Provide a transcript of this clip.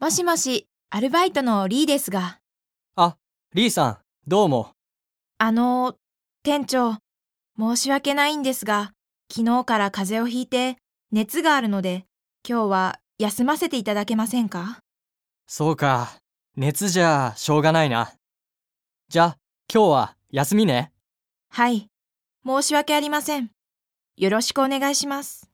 もしもし、アルバイトのリーですが。あ、リーさん、どうも。あの、店長、申し訳ないんですが、昨日から風邪をひいて熱があるので、今日は休ませていただけませんか？そうか。熱じゃしょうがないな。じゃ、今日は休みね。はい。申し訳ありません。よろしくお願いします。